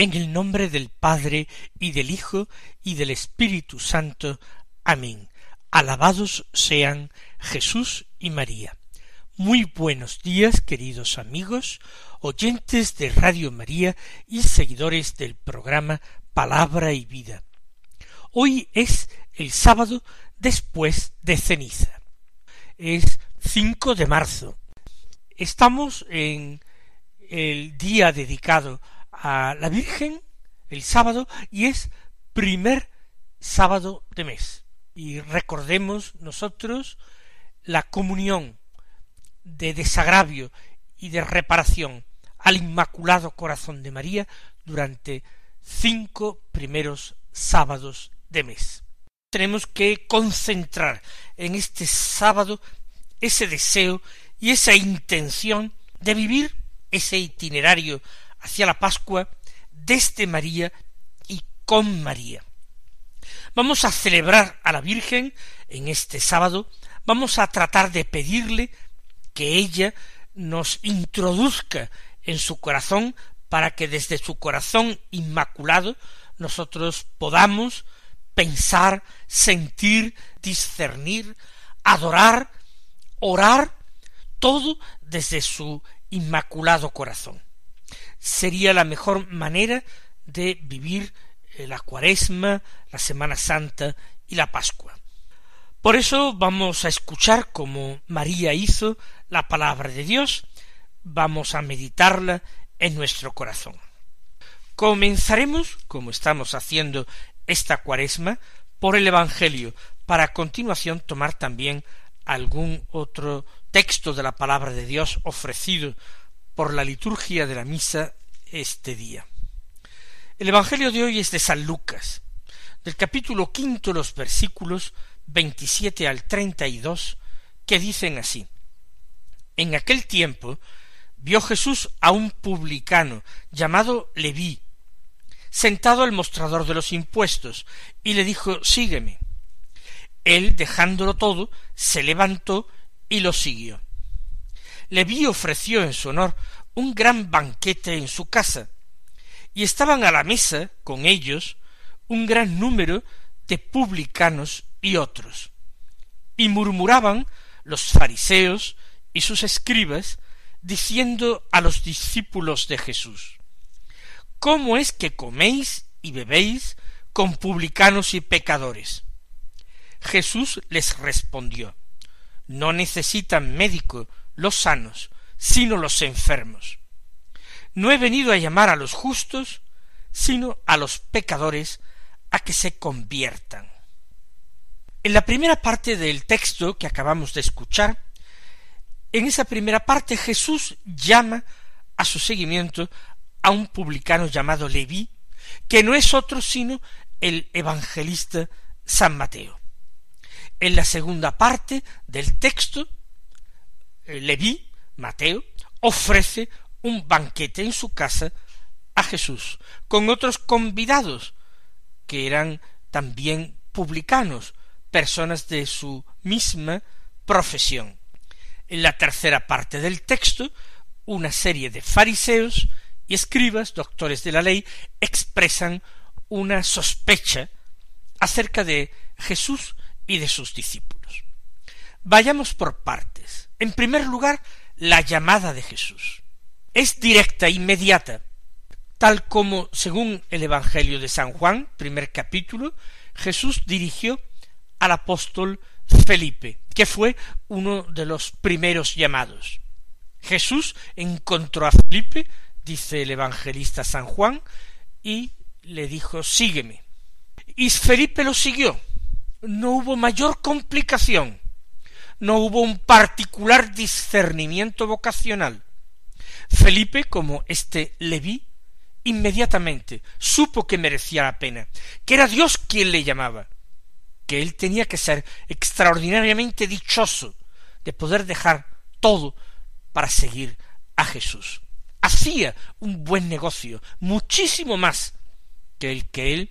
En el nombre del Padre y del Hijo y del Espíritu Santo. Amén. Alabados sean Jesús y María. Muy buenos días, queridos amigos, oyentes de Radio María y seguidores del programa Palabra y Vida. Hoy es el sábado después de ceniza. Es 5 de marzo. Estamos en el día dedicado a la Virgen el sábado y es primer sábado de mes. Y recordemos nosotros la comunión de desagravio y de reparación al Inmaculado Corazón de María durante cinco primeros sábados de mes. Tenemos que concentrar en este sábado ese deseo y esa intención de vivir ese itinerario hacia la Pascua desde María y con María. Vamos a celebrar a la Virgen en este sábado, vamos a tratar de pedirle que ella nos introduzca en su corazón para que desde su corazón inmaculado nosotros podamos pensar, sentir, discernir, adorar, orar, todo desde su inmaculado corazón sería la mejor manera de vivir eh, la cuaresma, la Semana Santa y la Pascua. Por eso vamos a escuchar como María hizo la palabra de Dios, vamos a meditarla en nuestro corazón. Comenzaremos, como estamos haciendo esta cuaresma, por el Evangelio, para continuación tomar también algún otro texto de la palabra de Dios ofrecido por la liturgia de la misa este día. El Evangelio de hoy es de San Lucas, del capítulo quinto los versículos veintisiete al treinta y dos, que dicen así En aquel tiempo vio Jesús a un publicano llamado Leví, sentado al mostrador de los impuestos, y le dijo Sígueme. Él, dejándolo todo, se levantó y lo siguió. Leví ofreció en su honor un gran banquete en su casa, y estaban a la mesa con ellos un gran número de publicanos y otros. Y murmuraban los fariseos y sus escribas, diciendo a los discípulos de Jesús, ¿Cómo es que coméis y bebéis con publicanos y pecadores? Jesús les respondió, No necesitan médico los sanos, sino los enfermos. No he venido a llamar a los justos, sino a los pecadores a que se conviertan. En la primera parte del texto que acabamos de escuchar, en esa primera parte Jesús llama a su seguimiento a un publicano llamado Leví, que no es otro sino el evangelista San Mateo. En la segunda parte del texto, Leví Mateo ofrece un banquete en su casa a Jesús, con otros convidados, que eran también publicanos, personas de su misma profesión. En la tercera parte del texto, una serie de fariseos y escribas, doctores de la ley, expresan una sospecha acerca de Jesús y de sus discípulos. Vayamos por partes. En primer lugar, la llamada de Jesús. Es directa, inmediata, tal como, según el Evangelio de San Juan, primer capítulo, Jesús dirigió al apóstol Felipe, que fue uno de los primeros llamados. Jesús encontró a Felipe, dice el evangelista San Juan, y le dijo sígueme. Y Felipe lo siguió. No hubo mayor complicación no hubo un particular discernimiento vocacional. Felipe, como este Leví, inmediatamente supo que merecía la pena, que era Dios quien le llamaba, que él tenía que ser extraordinariamente dichoso de poder dejar todo para seguir a Jesús. Hacía un buen negocio, muchísimo más que el que él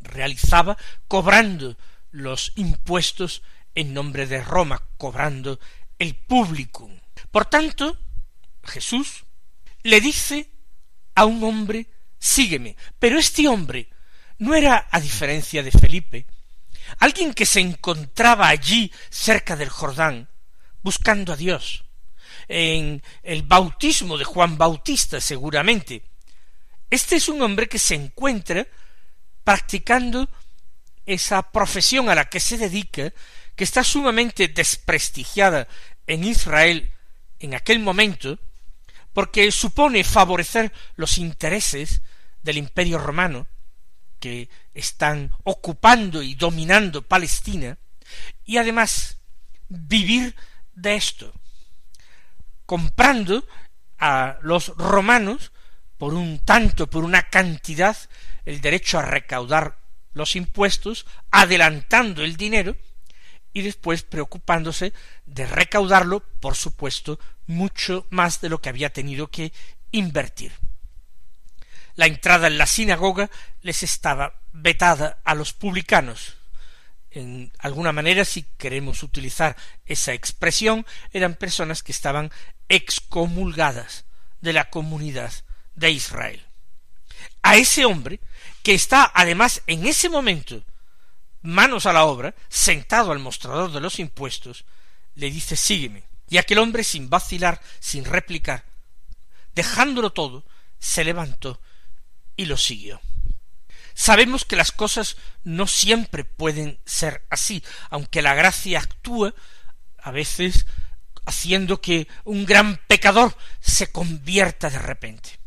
realizaba cobrando los impuestos en nombre de Roma, cobrando el público. Por tanto, Jesús le dice a un hombre, sígueme. Pero este hombre no era, a diferencia de Felipe, alguien que se encontraba allí cerca del Jordán, buscando a Dios, en el bautismo de Juan Bautista seguramente. Este es un hombre que se encuentra practicando esa profesión a la que se dedica, que está sumamente desprestigiada en Israel en aquel momento, porque supone favorecer los intereses del imperio romano, que están ocupando y dominando Palestina, y además vivir de esto, comprando a los romanos por un tanto, por una cantidad, el derecho a recaudar los impuestos, adelantando el dinero, y después preocupándose de recaudarlo, por supuesto, mucho más de lo que había tenido que invertir. La entrada en la sinagoga les estaba vetada a los publicanos. En alguna manera, si queremos utilizar esa expresión, eran personas que estaban excomulgadas de la comunidad de Israel. A ese hombre, que está además en ese momento manos a la obra, sentado al mostrador de los impuestos, le dice sígueme. Y aquel hombre, sin vacilar, sin replicar, dejándolo todo, se levantó y lo siguió. Sabemos que las cosas no siempre pueden ser así, aunque la gracia actúa a veces haciendo que un gran pecador se convierta de repente.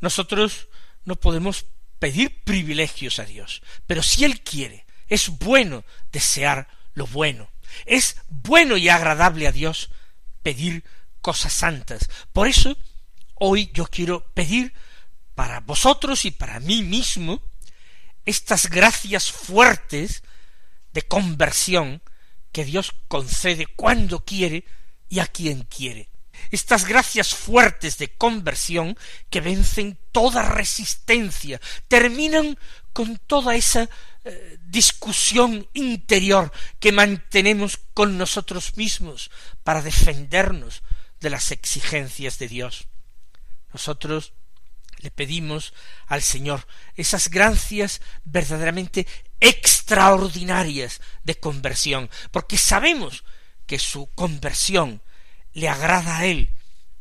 Nosotros no podemos pedir privilegios a Dios, pero si Él quiere, es bueno desear lo bueno, es bueno y agradable a Dios pedir cosas santas. Por eso, hoy yo quiero pedir para vosotros y para mí mismo estas gracias fuertes de conversión que Dios concede cuando quiere y a quien quiere. Estas gracias fuertes de conversión que vencen toda resistencia, terminan con toda esa eh, discusión interior que mantenemos con nosotros mismos para defendernos de las exigencias de Dios. Nosotros le pedimos al Señor esas gracias verdaderamente extraordinarias de conversión, porque sabemos que su conversión le agrada a Él,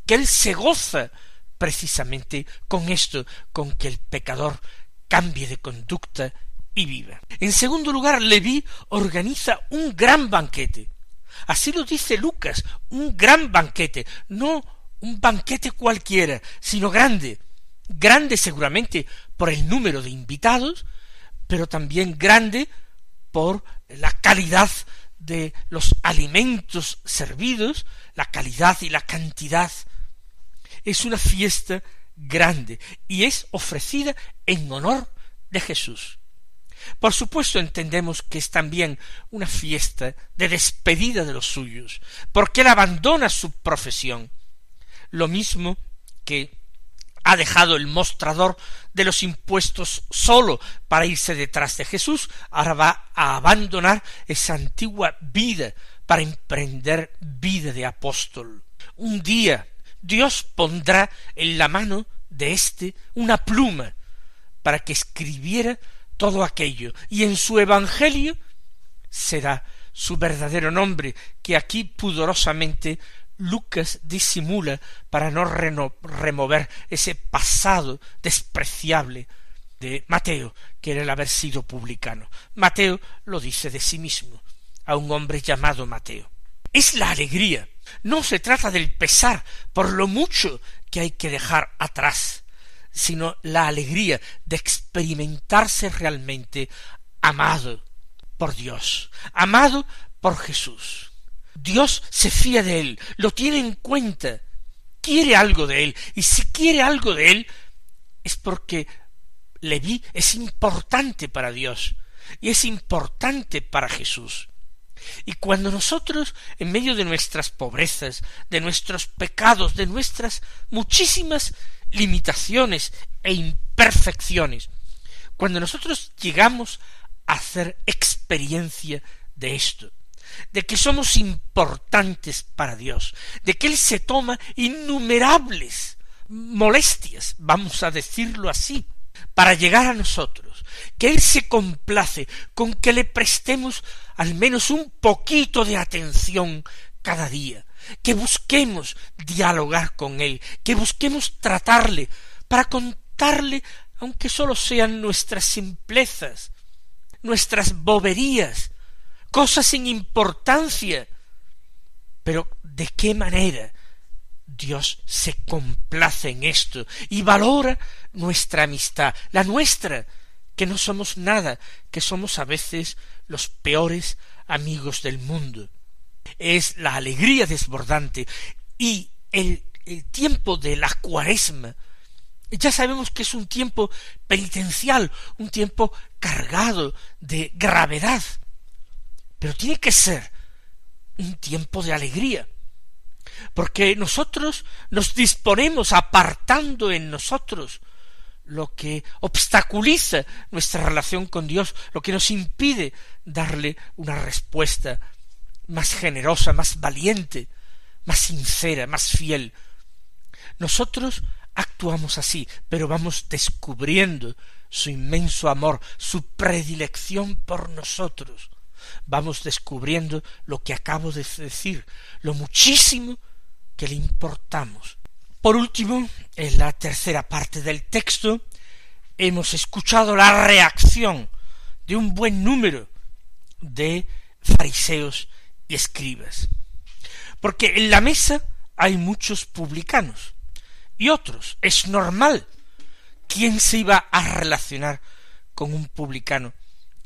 que Él se goza precisamente con esto, con que el pecador cambie de conducta y viva. En segundo lugar, Leví organiza un gran banquete. Así lo dice Lucas, un gran banquete, no un banquete cualquiera, sino grande, grande seguramente por el número de invitados, pero también grande por la calidad de los alimentos servidos, la calidad y la cantidad. Es una fiesta grande y es ofrecida en honor de Jesús. Por supuesto entendemos que es también una fiesta de despedida de los suyos, porque él abandona su profesión, lo mismo que ha dejado el mostrador de los impuestos solo para irse detrás de Jesús, ahora va a abandonar esa antigua vida para emprender vida de apóstol. Un día Dios pondrá en la mano de éste una pluma para que escribiera todo aquello y en su evangelio será su verdadero nombre que aquí pudorosamente Lucas disimula para no remover ese pasado despreciable de Mateo, que era el haber sido publicano. Mateo lo dice de sí mismo, a un hombre llamado Mateo. Es la alegría. No se trata del pesar por lo mucho que hay que dejar atrás, sino la alegría de experimentarse realmente amado por Dios, amado por Jesús. Dios se fía de él, lo tiene en cuenta, quiere algo de él, y si quiere algo de él, es porque Leví es importante para Dios, y es importante para Jesús. Y cuando nosotros, en medio de nuestras pobrezas, de nuestros pecados, de nuestras muchísimas limitaciones e imperfecciones, cuando nosotros llegamos a hacer experiencia de esto, de que somos importantes para Dios, de que Él se toma innumerables molestias, vamos a decirlo así, para llegar a nosotros, que Él se complace con que le prestemos al menos un poquito de atención cada día, que busquemos dialogar con Él, que busquemos tratarle, para contarle, aunque sólo sean nuestras simplezas, nuestras boberías, cosas sin importancia. Pero ¿de qué manera Dios se complace en esto y valora nuestra amistad, la nuestra, que no somos nada, que somos a veces los peores amigos del mundo. Es la alegría desbordante. Y el, el tiempo de la cuaresma ya sabemos que es un tiempo penitencial, un tiempo cargado de gravedad, pero tiene que ser un tiempo de alegría, porque nosotros nos disponemos apartando en nosotros lo que obstaculiza nuestra relación con Dios, lo que nos impide darle una respuesta más generosa, más valiente, más sincera, más fiel. Nosotros actuamos así, pero vamos descubriendo su inmenso amor, su predilección por nosotros. Vamos descubriendo lo que acabo de decir, lo muchísimo que le importamos. Por último, en la tercera parte del texto, hemos escuchado la reacción de un buen número de fariseos y escribas. Porque en la mesa hay muchos publicanos, y otros. Es normal. ¿Quién se iba a relacionar con un publicano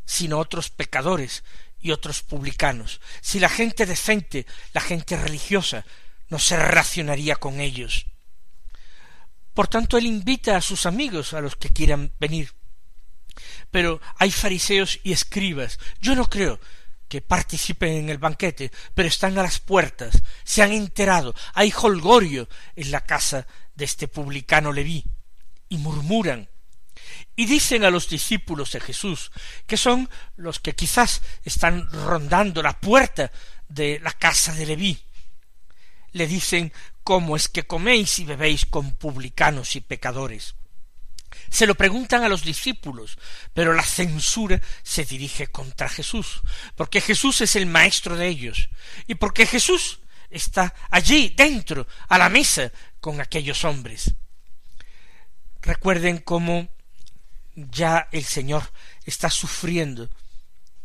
sino otros pecadores y otros publicanos? Si la gente decente, la gente religiosa, no se relacionaría con ellos. Por tanto, él invita a sus amigos, a los que quieran venir. Pero hay fariseos y escribas. Yo no creo que participen en el banquete, pero están a las puertas, se han enterado, hay holgorio en la casa de este publicano Leví, y murmuran, y dicen a los discípulos de Jesús, que son los que quizás están rondando la puerta de la casa de Leví, le dicen cómo es que coméis y bebéis con publicanos y pecadores. Se lo preguntan a los discípulos, pero la censura se dirige contra Jesús, porque Jesús es el maestro de ellos, y porque Jesús está allí dentro, a la mesa, con aquellos hombres. Recuerden cómo ya el Señor está sufriendo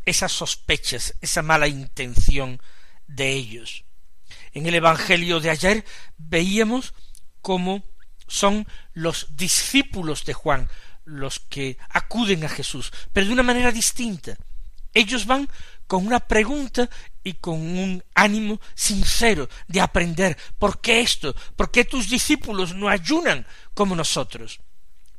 esas sospechas, esa mala intención de ellos. En el Evangelio de ayer veíamos cómo son los discípulos de Juan los que acuden a Jesús, pero de una manera distinta. Ellos van con una pregunta y con un ánimo sincero de aprender por qué esto, por qué tus discípulos no ayunan como nosotros.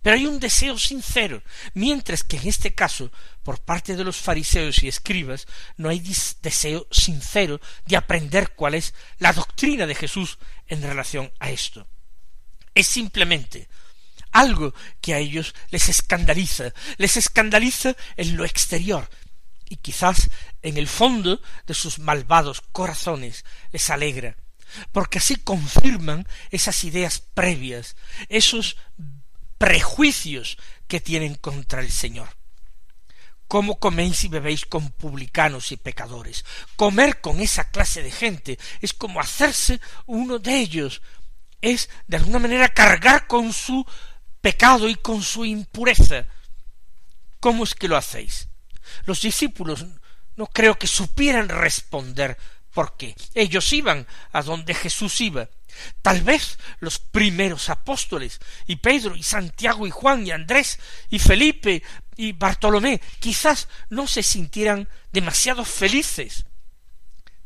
Pero hay un deseo sincero, mientras que en este caso, por parte de los fariseos y escribas, no hay deseo sincero de aprender cuál es la doctrina de Jesús en relación a esto. Es simplemente algo que a ellos les escandaliza, les escandaliza en lo exterior, y quizás en el fondo de sus malvados corazones les alegra, porque así confirman esas ideas previas, esos prejuicios que tienen contra el Señor. ¿Cómo coméis y bebéis con publicanos y pecadores? Comer con esa clase de gente es como hacerse uno de ellos, es de alguna manera cargar con su pecado y con su impureza. ¿Cómo es que lo hacéis? Los discípulos no creo que supieran responder por qué. Ellos iban a donde Jesús iba. Tal vez los primeros apóstoles, y Pedro, y Santiago, y Juan, y Andrés, y Felipe, y Bartolomé, quizás no se sintieran demasiado felices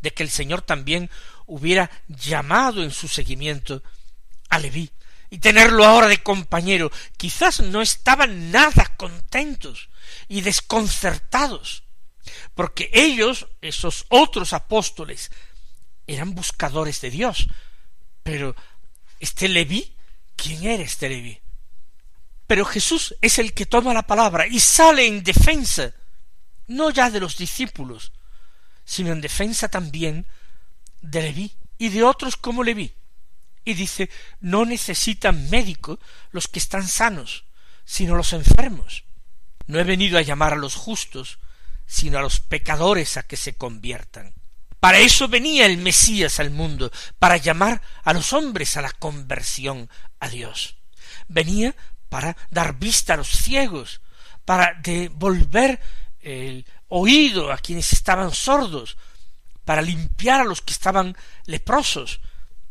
de que el Señor también hubiera llamado en su seguimiento a y tenerlo ahora de compañero, quizás no estaban nada contentos y desconcertados, porque ellos, esos otros apóstoles, eran buscadores de Dios. Pero este Leví, ¿quién era este Leví? Pero Jesús es el que toma la palabra y sale en defensa, no ya de los discípulos, sino en defensa también de Leví y de otros como Leví. Y dice, no necesitan médico los que están sanos, sino los enfermos. No he venido a llamar a los justos, sino a los pecadores a que se conviertan. Para eso venía el Mesías al mundo, para llamar a los hombres a la conversión a Dios. Venía para dar vista a los ciegos, para devolver el oído a quienes estaban sordos, para limpiar a los que estaban leprosos,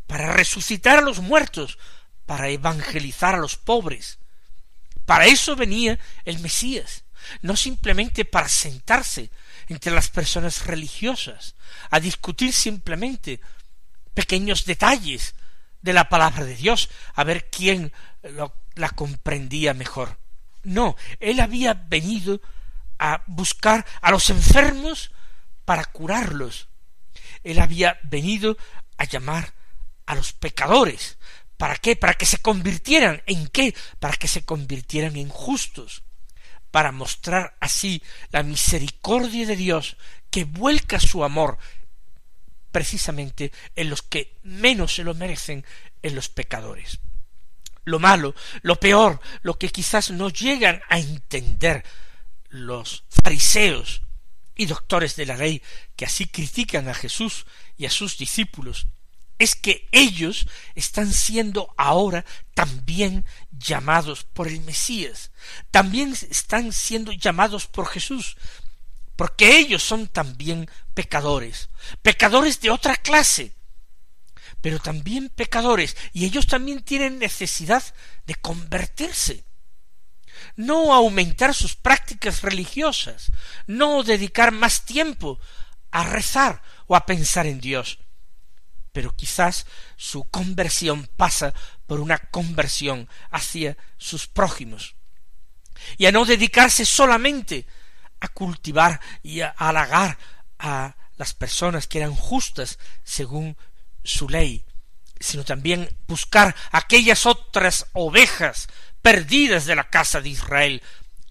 para resucitar a los muertos, para evangelizar a los pobres. Para eso venía el Mesías, no simplemente para sentarse entre las personas religiosas, a discutir simplemente pequeños detalles de la palabra de Dios, a ver quién la comprendía mejor. No, él había venido a buscar a los enfermos para curarlos. Él había venido a llamar a los pecadores. ¿Para qué? Para que se convirtieran en qué? Para que se convirtieran en justos, para mostrar así la misericordia de Dios que vuelca su amor precisamente en los que menos se lo merecen, en los pecadores. Lo malo, lo peor, lo que quizás no llegan a entender los fariseos y doctores de la ley que así critican a Jesús y a sus discípulos, es que ellos están siendo ahora también llamados por el Mesías, también están siendo llamados por Jesús, porque ellos son también pecadores, pecadores de otra clase, pero también pecadores, y ellos también tienen necesidad de convertirse. No aumentar sus prácticas religiosas, no dedicar más tiempo a rezar o a pensar en Dios, pero quizás su conversión pasa por una conversión hacia sus prójimos, y a no dedicarse solamente a cultivar y a halagar a las personas que eran justas según su ley, sino también buscar aquellas otras ovejas perdidas de la casa de Israel,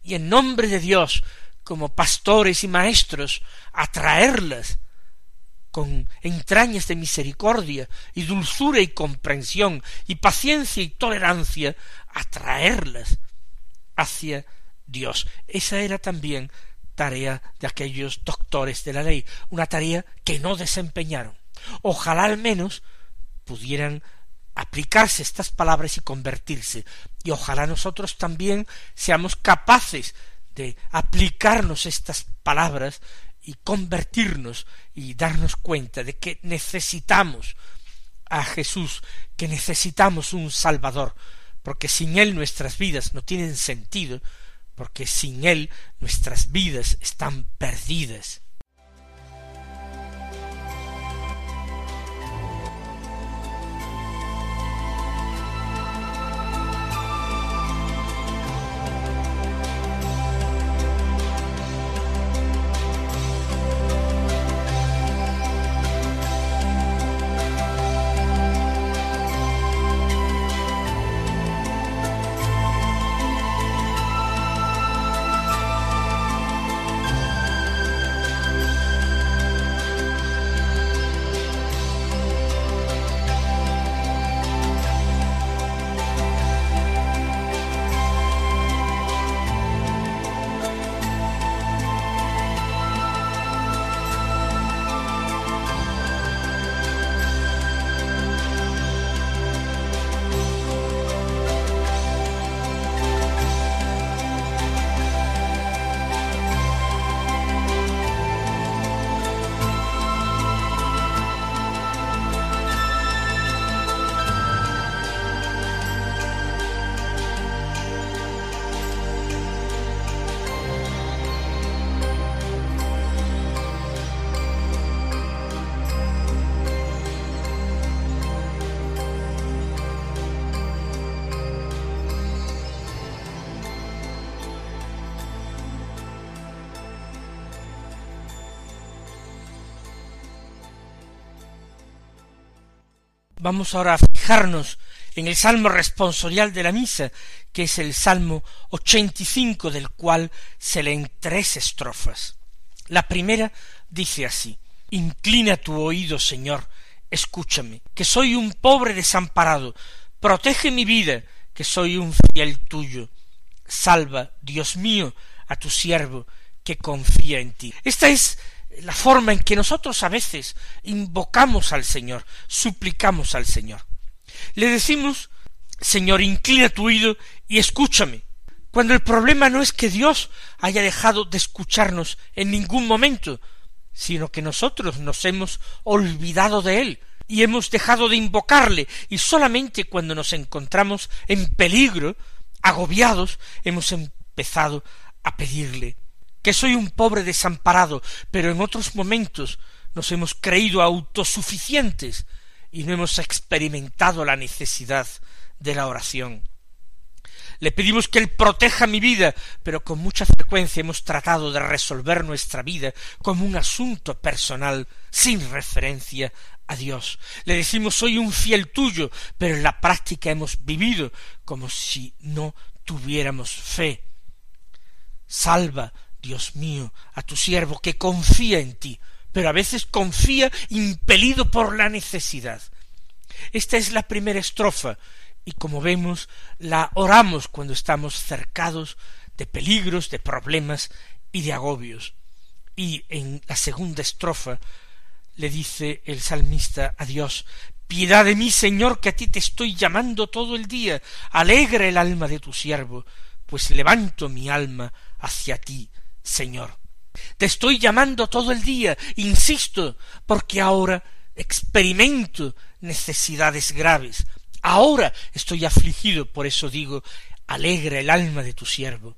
y en nombre de Dios, como pastores y maestros, atraerlas con entrañas de misericordia y dulzura y comprensión y paciencia y tolerancia, atraerlas hacia Dios. Esa era también tarea de aquellos doctores de la ley, una tarea que no desempeñaron. Ojalá al menos pudieran aplicarse estas palabras y convertirse, y ojalá nosotros también seamos capaces de aplicarnos estas palabras y convertirnos y darnos cuenta de que necesitamos a Jesús, que necesitamos un Salvador, porque sin Él nuestras vidas no tienen sentido, porque sin Él nuestras vidas están perdidas. Vamos ahora a fijarnos en el salmo responsorial de la misa, que es el salmo ochenta y cinco, del cual se leen tres estrofas. La primera dice así Inclina tu oído, Señor, escúchame, que soy un pobre desamparado, protege mi vida, que soy un fiel tuyo. Salva, Dios mío, a tu siervo, que confía en ti. Esta es la forma en que nosotros a veces invocamos al Señor, suplicamos al Señor. Le decimos, Señor, inclina tu oído y escúchame. Cuando el problema no es que Dios haya dejado de escucharnos en ningún momento, sino que nosotros nos hemos olvidado de Él y hemos dejado de invocarle, y solamente cuando nos encontramos en peligro, agobiados, hemos empezado a pedirle que soy un pobre desamparado, pero en otros momentos nos hemos creído autosuficientes y no hemos experimentado la necesidad de la oración. Le pedimos que Él proteja mi vida, pero con mucha frecuencia hemos tratado de resolver nuestra vida como un asunto personal, sin referencia a Dios. Le decimos soy un fiel tuyo, pero en la práctica hemos vivido como si no tuviéramos fe. Salva, Dios mío, a tu siervo que confía en ti, pero a veces confía impelido por la necesidad. Esta es la primera estrofa, y como vemos, la oramos cuando estamos cercados de peligros, de problemas y de agobios. Y en la segunda estrofa le dice el salmista a Dios Piedad de mí, Señor, que a ti te estoy llamando todo el día. Alegra el alma de tu siervo, pues levanto mi alma hacia ti, Señor. Te estoy llamando todo el día, insisto, porque ahora experimento necesidades graves. Ahora estoy afligido, por eso digo, alegra el alma de tu siervo.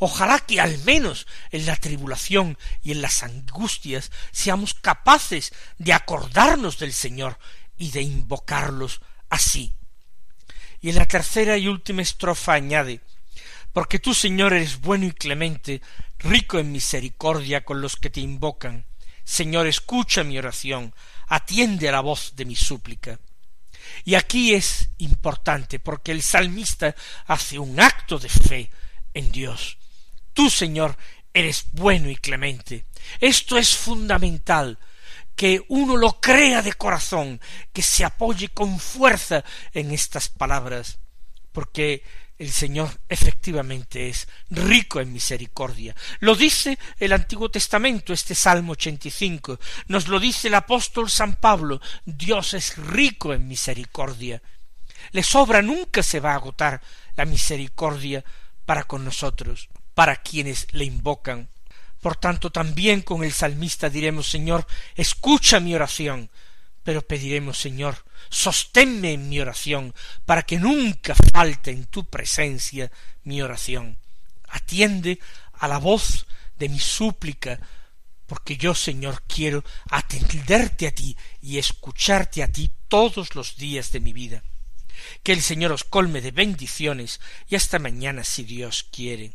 Ojalá que al menos en la tribulación y en las angustias seamos capaces de acordarnos del Señor y de invocarlos así. Y en la tercera y última estrofa añade porque tú, Señor, eres bueno y clemente, rico en misericordia con los que te invocan. Señor, escucha mi oración, atiende a la voz de mi súplica. Y aquí es importante porque el salmista hace un acto de fe en Dios. Tú, Señor, eres bueno y clemente. Esto es fundamental, que uno lo crea de corazón, que se apoye con fuerza en estas palabras, porque el Señor efectivamente es rico en misericordia. Lo dice el Antiguo Testamento, este Salmo ochenta y cinco. Nos lo dice el apóstol San Pablo. Dios es rico en misericordia. Le sobra, nunca se va a agotar la misericordia para con nosotros, para quienes le invocan. Por tanto, también con el salmista diremos, Señor, escucha mi oración, pero pediremos, Señor, sosténme en mi oración, para que nunca falte en tu presencia mi oración. Atiende a la voz de mi súplica, porque yo, Señor, quiero atenderte a ti y escucharte a ti todos los días de mi vida. Que el Señor os colme de bendiciones y hasta mañana si Dios quiere.